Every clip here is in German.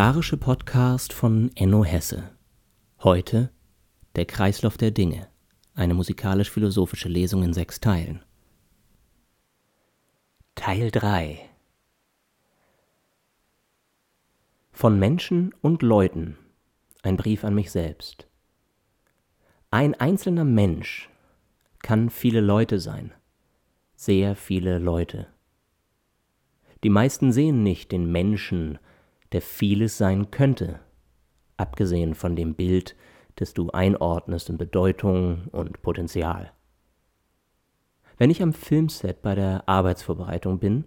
literarische Podcast von Enno Hesse. Heute Der Kreislauf der Dinge, eine musikalisch-philosophische Lesung in sechs Teilen. Teil 3 Von Menschen und Leuten ein Brief an mich selbst. Ein einzelner Mensch kann viele Leute sein, sehr viele Leute. Die meisten sehen nicht den Menschen, der vieles sein könnte, abgesehen von dem Bild, das du einordnest in Bedeutung und Potenzial. Wenn ich am Filmset bei der Arbeitsvorbereitung bin,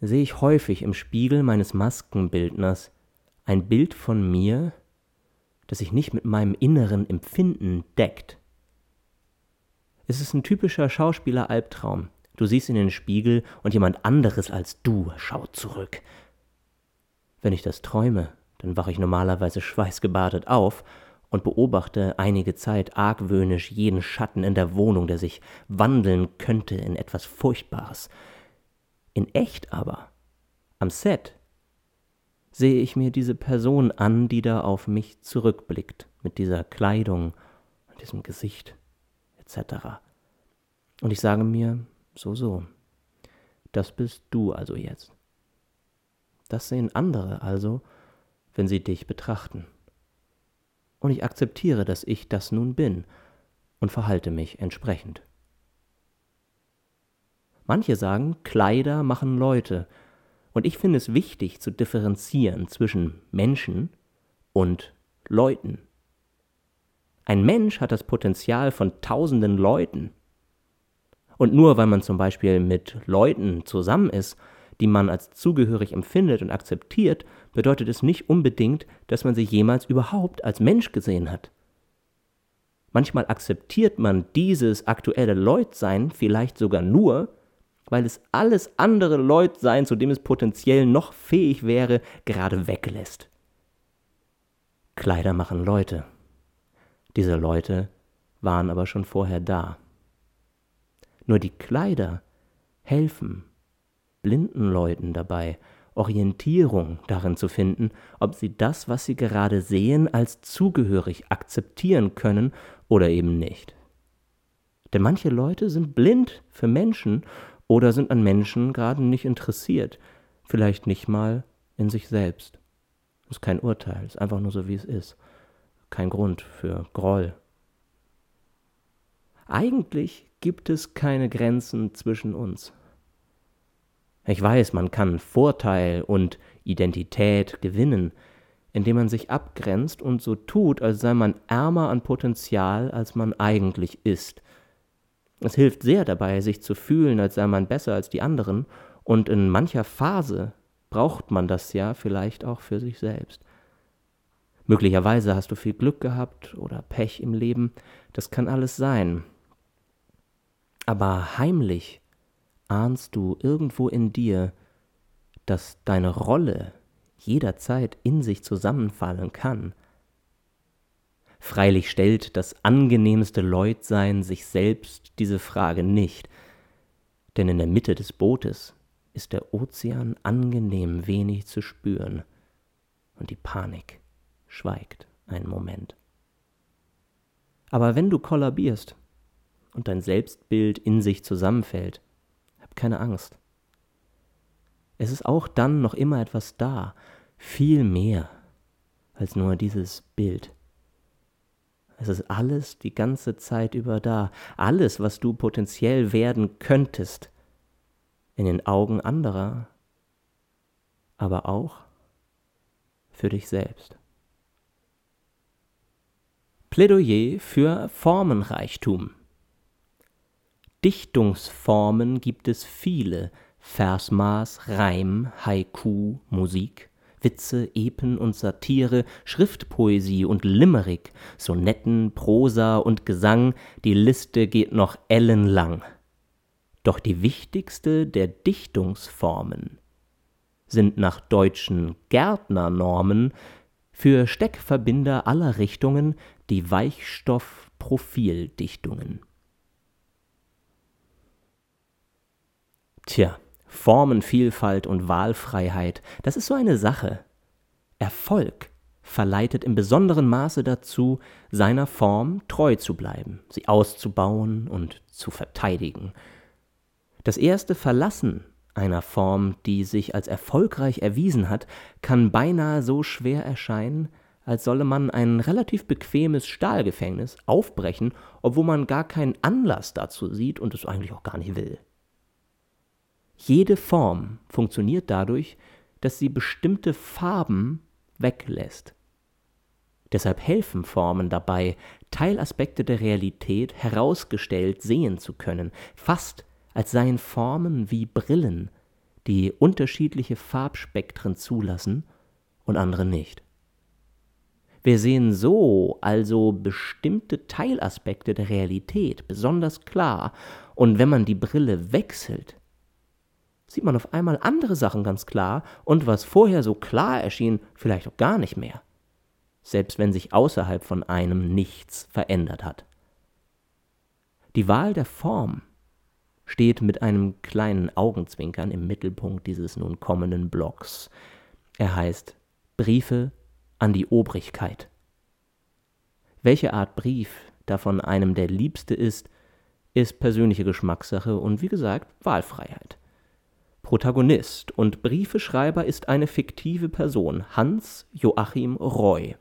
sehe ich häufig im Spiegel meines Maskenbildners ein Bild von mir, das sich nicht mit meinem inneren Empfinden deckt. Es ist ein typischer Schauspieler-Albtraum. Du siehst in den Spiegel und jemand anderes als du schaut zurück, wenn ich das träume, dann wache ich normalerweise schweißgebadet auf und beobachte einige Zeit argwöhnisch jeden Schatten in der Wohnung, der sich wandeln könnte in etwas Furchtbares. In echt aber, am Set, sehe ich mir diese Person an, die da auf mich zurückblickt, mit dieser Kleidung und diesem Gesicht etc. Und ich sage mir, so, so, das bist du also jetzt. Das sehen andere also, wenn sie dich betrachten. Und ich akzeptiere, dass ich das nun bin und verhalte mich entsprechend. Manche sagen, Kleider machen Leute, und ich finde es wichtig zu differenzieren zwischen Menschen und Leuten. Ein Mensch hat das Potenzial von tausenden Leuten. Und nur weil man zum Beispiel mit Leuten zusammen ist, die man als zugehörig empfindet und akzeptiert, bedeutet es nicht unbedingt, dass man sie jemals überhaupt als Mensch gesehen hat. Manchmal akzeptiert man dieses aktuelle Leutsein vielleicht sogar nur, weil es alles andere Leutsein, zu dem es potenziell noch fähig wäre, gerade weglässt. Kleider machen Leute. Diese Leute waren aber schon vorher da. Nur die Kleider helfen, blinden Leuten dabei, Orientierung darin zu finden, ob sie das, was sie gerade sehen, als zugehörig akzeptieren können oder eben nicht. Denn manche Leute sind blind für Menschen oder sind an Menschen gerade nicht interessiert, vielleicht nicht mal in sich selbst. Das ist kein Urteil, ist einfach nur so, wie es ist. Kein Grund für Groll. Eigentlich gibt es keine Grenzen zwischen uns. Ich weiß, man kann Vorteil und Identität gewinnen, indem man sich abgrenzt und so tut, als sei man ärmer an Potenzial, als man eigentlich ist. Es hilft sehr dabei, sich zu fühlen, als sei man besser als die anderen, und in mancher Phase braucht man das ja vielleicht auch für sich selbst. Möglicherweise hast du viel Glück gehabt oder Pech im Leben, das kann alles sein. Aber heimlich ahnst du irgendwo in dir, dass deine Rolle jederzeit in sich zusammenfallen kann. Freilich stellt das angenehmste Leutsein sich selbst diese Frage nicht, denn in der Mitte des Bootes ist der Ozean angenehm wenig zu spüren und die Panik schweigt einen Moment. Aber wenn du kollabierst und dein Selbstbild in sich zusammenfällt, keine Angst. Es ist auch dann noch immer etwas da, viel mehr als nur dieses Bild. Es ist alles die ganze Zeit über da, alles, was du potenziell werden könntest, in den Augen anderer, aber auch für dich selbst. Plädoyer für Formenreichtum. Dichtungsformen gibt es viele, Versmaß, Reim, Haiku, Musik, Witze, Epen und Satire, Schriftpoesie und Limerick, Sonetten, Prosa und Gesang, die Liste geht noch ellenlang. Doch die wichtigste der Dichtungsformen sind nach deutschen Gärtnernormen für Steckverbinder aller Richtungen die Weichstoff-Profildichtungen. Tja, Formenvielfalt und Wahlfreiheit, das ist so eine Sache. Erfolg verleitet im besonderen Maße dazu, seiner Form treu zu bleiben, sie auszubauen und zu verteidigen. Das erste Verlassen einer Form, die sich als erfolgreich erwiesen hat, kann beinahe so schwer erscheinen, als solle man ein relativ bequemes Stahlgefängnis aufbrechen, obwohl man gar keinen Anlass dazu sieht und es eigentlich auch gar nicht will. Jede Form funktioniert dadurch, dass sie bestimmte Farben weglässt. Deshalb helfen Formen dabei, Teilaspekte der Realität herausgestellt sehen zu können, fast als seien Formen wie Brillen, die unterschiedliche Farbspektren zulassen und andere nicht. Wir sehen so also bestimmte Teilaspekte der Realität besonders klar, und wenn man die Brille wechselt, sieht man auf einmal andere Sachen ganz klar und was vorher so klar erschien, vielleicht auch gar nicht mehr, selbst wenn sich außerhalb von einem nichts verändert hat. Die Wahl der Form steht mit einem kleinen Augenzwinkern im Mittelpunkt dieses nun kommenden Blocks. Er heißt Briefe an die Obrigkeit. Welche Art Brief davon einem der liebste ist, ist persönliche Geschmackssache und wie gesagt Wahlfreiheit. Protagonist und Briefeschreiber ist eine fiktive Person, Hans Joachim Roy,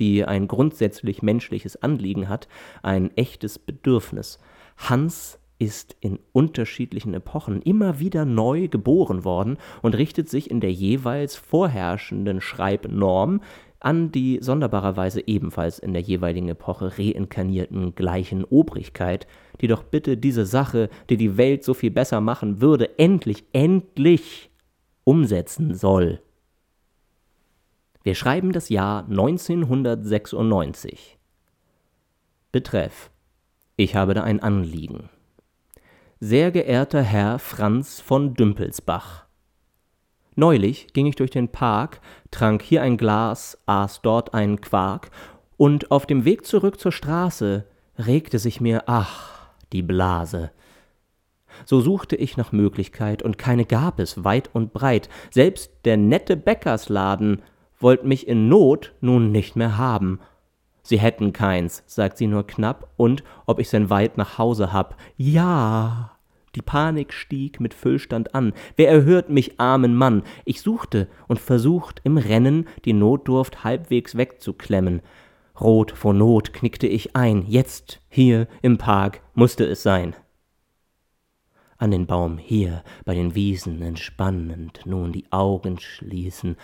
die ein grundsätzlich menschliches Anliegen hat, ein echtes Bedürfnis. Hans ist in unterschiedlichen Epochen immer wieder neu geboren worden und richtet sich in der jeweils vorherrschenden Schreibnorm an die sonderbarerweise ebenfalls in der jeweiligen Epoche reinkarnierten gleichen Obrigkeit, die doch bitte diese Sache, die die Welt so viel besser machen würde, endlich, endlich umsetzen soll. Wir schreiben das Jahr 1996. Betreff. Ich habe da ein Anliegen. Sehr geehrter Herr Franz von Dümpelsbach. Neulich ging ich durch den Park, trank hier ein Glas, aß dort einen Quark, und auf dem Weg zurück zur Straße regte sich mir, ach, die Blase. So suchte ich nach Möglichkeit, und keine gab es weit und breit, selbst der nette Bäckersladen wollt mich in Not nun nicht mehr haben. Sie hätten keins, sagt sie nur knapp, und ob ich's denn weit nach Hause hab. Ja. Die Panik stieg mit Füllstand an. Wer erhört mich, armen Mann? Ich suchte und versucht im Rennen die Notdurft halbwegs wegzuklemmen. Rot vor Not knickte ich ein. Jetzt, hier im Park, musste es sein. An den Baum hier, bei den Wiesen entspannend, nun die Augen schließen.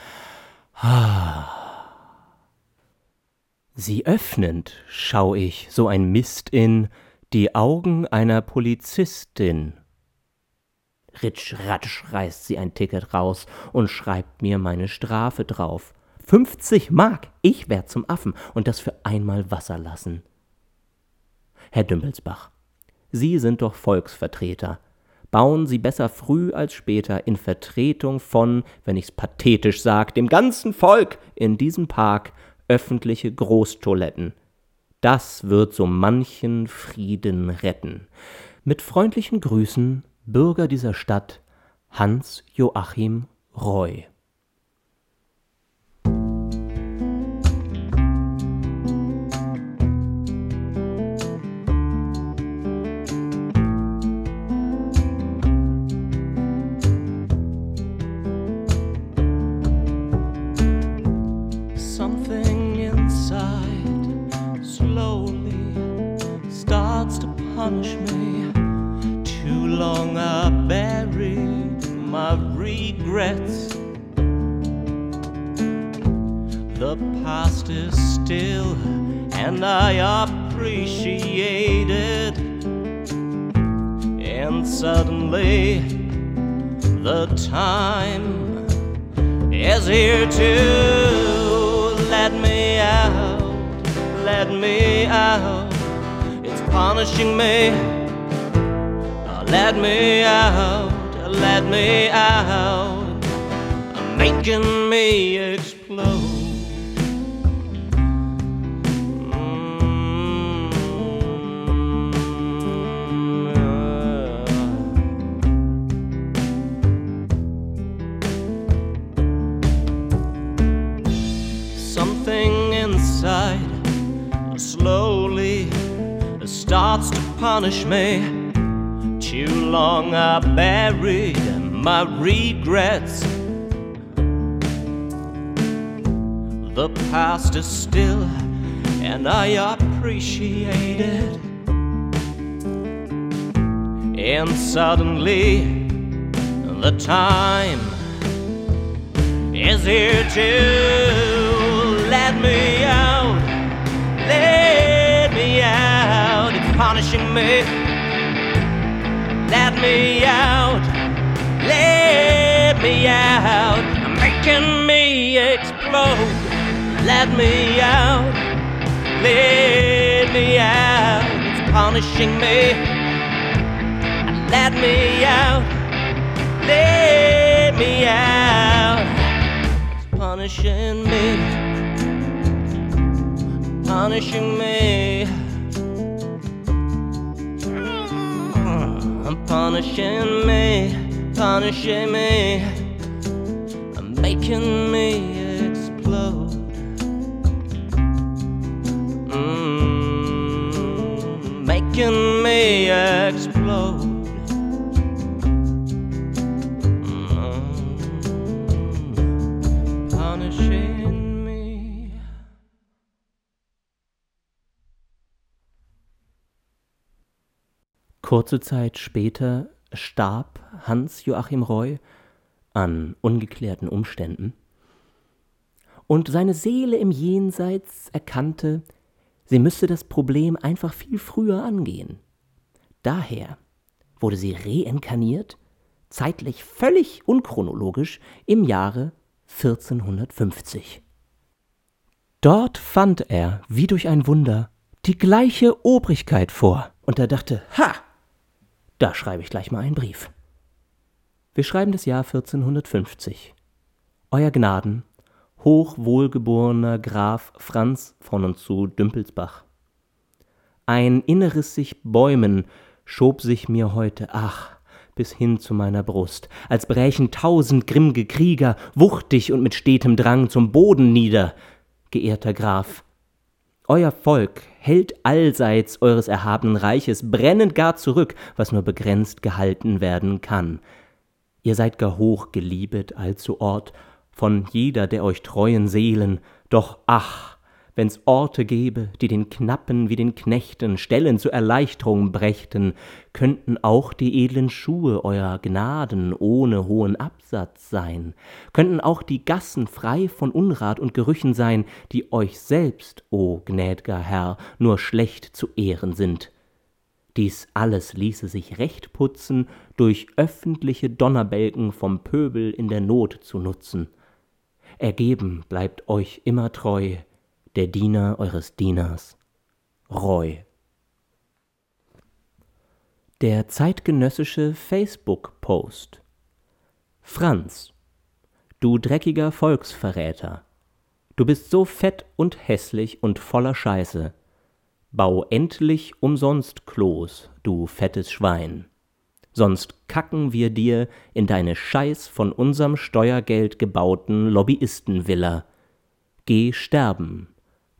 Ah. Sie öffnend schau ich so ein Mist in die Augen einer Polizistin. Ritsch, ratsch reißt sie ein Ticket raus und schreibt mir meine Strafe drauf. 50 Mark, ich werd zum Affen und das für einmal Wasser lassen. Herr Dümpelsbach, Sie sind doch Volksvertreter. Bauen Sie besser früh als später in Vertretung von, wenn ich's pathetisch sag, dem ganzen Volk in diesem Park öffentliche Großtoiletten. Das wird so manchen Frieden retten. Mit freundlichen Grüßen, Bürger dieser Stadt, Hans Joachim Roy. Regrets. The past is still, and I appreciate it. And suddenly, the time is here to let me out, let me out It's punishing me. Let me out, let me out, making me explode. Mm-hmm. something inside slowly starts to punish me. Too long I buried my regrets. The past is still, and I appreciate it. And suddenly, the time is here to let me out. Let me out. It's punishing me. Let me out. Let me out. Making me explode. Let me out. Let me out. It's punishing me. Let me out. Let me out. It's punishing me. Punishing me. I'm punishing me. Punishing me. I'm making me explode. Mm, making me explode. Kurze Zeit später starb Hans Joachim Roy an ungeklärten Umständen und seine Seele im Jenseits erkannte, sie müsste das Problem einfach viel früher angehen. Daher wurde sie reinkarniert, zeitlich völlig unchronologisch, im Jahre 1450. Dort fand er, wie durch ein Wunder, die gleiche Obrigkeit vor, und er dachte, ha, da schreibe ich gleich mal einen Brief. Wir schreiben das Jahr 1450. Euer Gnaden, hochwohlgeborener Graf Franz von und zu Dümpelsbach. Ein inneres sich bäumen schob sich mir heute, ach, bis hin zu meiner Brust, als brächen tausend grimmge Krieger wuchtig und mit stetem Drang zum Boden nieder, geehrter Graf. Euer Volk hält allseits eures erhabenen Reiches brennend gar zurück, was nur begrenzt gehalten werden kann. Ihr seid gar hoch geliebet allzu Ort, von jeder der euch treuen Seelen, doch ach, wenn's Orte gäbe, die den Knappen wie den Knechten Stellen zur Erleichterung brächten, könnten auch die edlen Schuhe eurer Gnaden ohne hohen Absatz sein, könnten auch die Gassen frei von Unrat und Gerüchen sein, die euch selbst, o gnädger Herr, nur schlecht zu Ehren sind. Dies alles ließe sich recht putzen, durch öffentliche Donnerbälgen vom Pöbel in der Not zu nutzen. Ergeben bleibt euch immer treu, der Diener eures Dieners, Roy. Der zeitgenössische Facebook-Post Franz, du dreckiger Volksverräter, du bist so fett und hässlich und voller Scheiße. Bau endlich umsonst Klos, du fettes Schwein. Sonst kacken wir dir in deine scheiß von unserem Steuergeld gebauten Lobbyistenvilla. Geh sterben,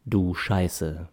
du Scheiße.